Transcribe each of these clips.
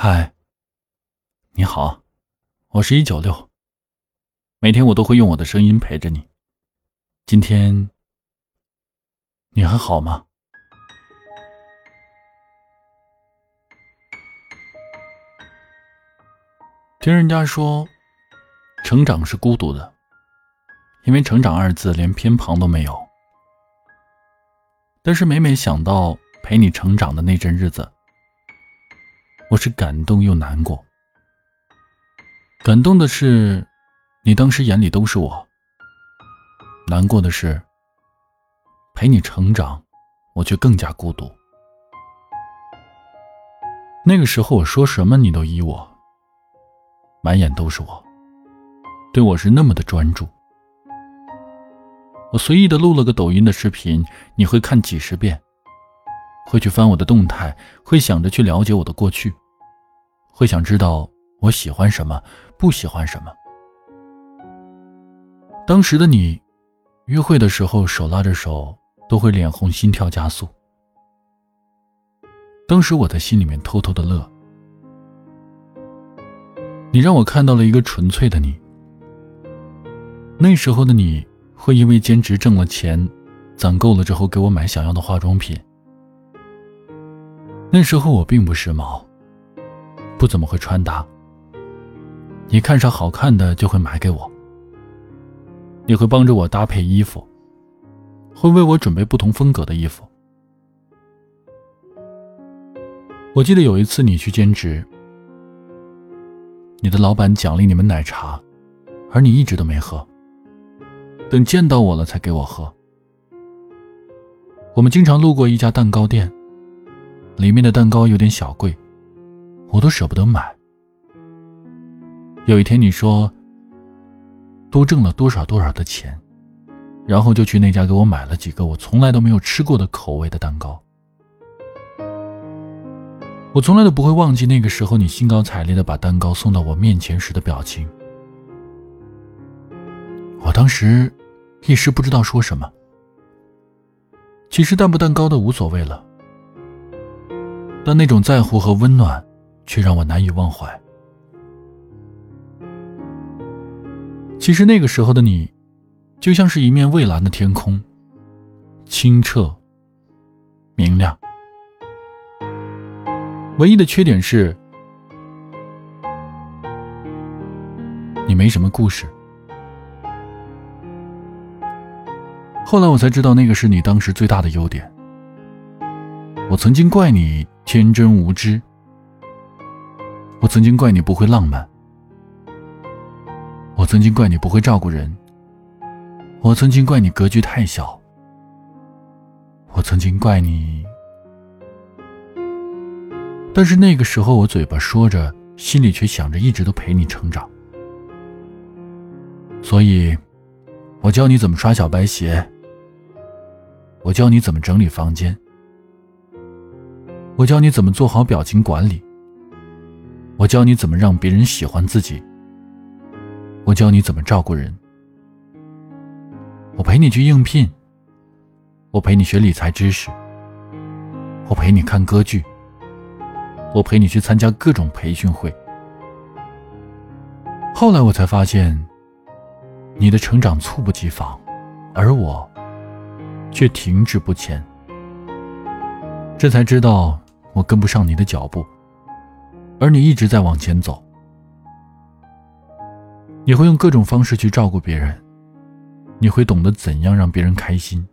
嗨，你好，我是一九六。每天我都会用我的声音陪着你。今天你还好吗？听人家说，成长是孤独的，因为“成长”二字连偏旁都没有。但是每每想到陪你成长的那阵日子，我是感动又难过。感动的是，你当时眼里都是我；难过的是，陪你成长，我却更加孤独。那个时候我说什么你都依我，满眼都是我，对我是那么的专注。我随意的录了个抖音的视频，你会看几十遍。会去翻我的动态，会想着去了解我的过去，会想知道我喜欢什么，不喜欢什么。当时的你，约会的时候手拉着手都会脸红心跳加速。当时我在心里面偷偷的乐。你让我看到了一个纯粹的你。那时候的你会因为兼职挣了钱，攒够了之后给我买想要的化妆品。那时候我并不时髦，不怎么会穿搭。你看上好看的就会买给我，你会帮着我搭配衣服，会为我准备不同风格的衣服。我记得有一次你去兼职，你的老板奖励你们奶茶，而你一直都没喝，等见到我了才给我喝。我们经常路过一家蛋糕店。里面的蛋糕有点小贵，我都舍不得买。有一天你说，多挣了多少多少的钱，然后就去那家给我买了几个我从来都没有吃过的口味的蛋糕。我从来都不会忘记那个时候你兴高采烈的把蛋糕送到我面前时的表情。我当时一时不知道说什么。其实蛋不蛋糕的无所谓了。但那种在乎和温暖，却让我难以忘怀。其实那个时候的你，就像是一面蔚蓝的天空，清澈、明亮。唯一的缺点是，你没什么故事。后来我才知道，那个是你当时最大的优点。我曾经怪你。天真无知，我曾经怪你不会浪漫，我曾经怪你不会照顾人，我曾经怪你格局太小，我曾经怪你。但是那个时候，我嘴巴说着，心里却想着一直都陪你成长。所以，我教你怎么刷小白鞋，我教你怎么整理房间。我教你怎么做好表情管理。我教你怎么让别人喜欢自己。我教你怎么照顾人。我陪你去应聘。我陪你学理财知识。我陪你看歌剧。我陪你去参加各种培训会。后来我才发现，你的成长猝不及防，而我却停滞不前。这才知道。我跟不上你的脚步，而你一直在往前走。你会用各种方式去照顾别人，你会懂得怎样让别人开心，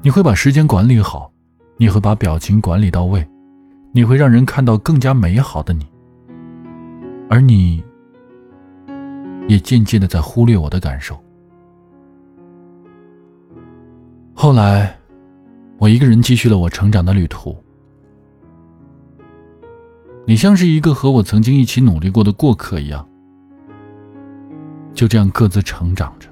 你会把时间管理好，你会把表情管理到位，你会让人看到更加美好的你。而你，也渐渐的在忽略我的感受。后来。我一个人继续了我成长的旅途，你像是一个和我曾经一起努力过的过客一样，就这样各自成长着。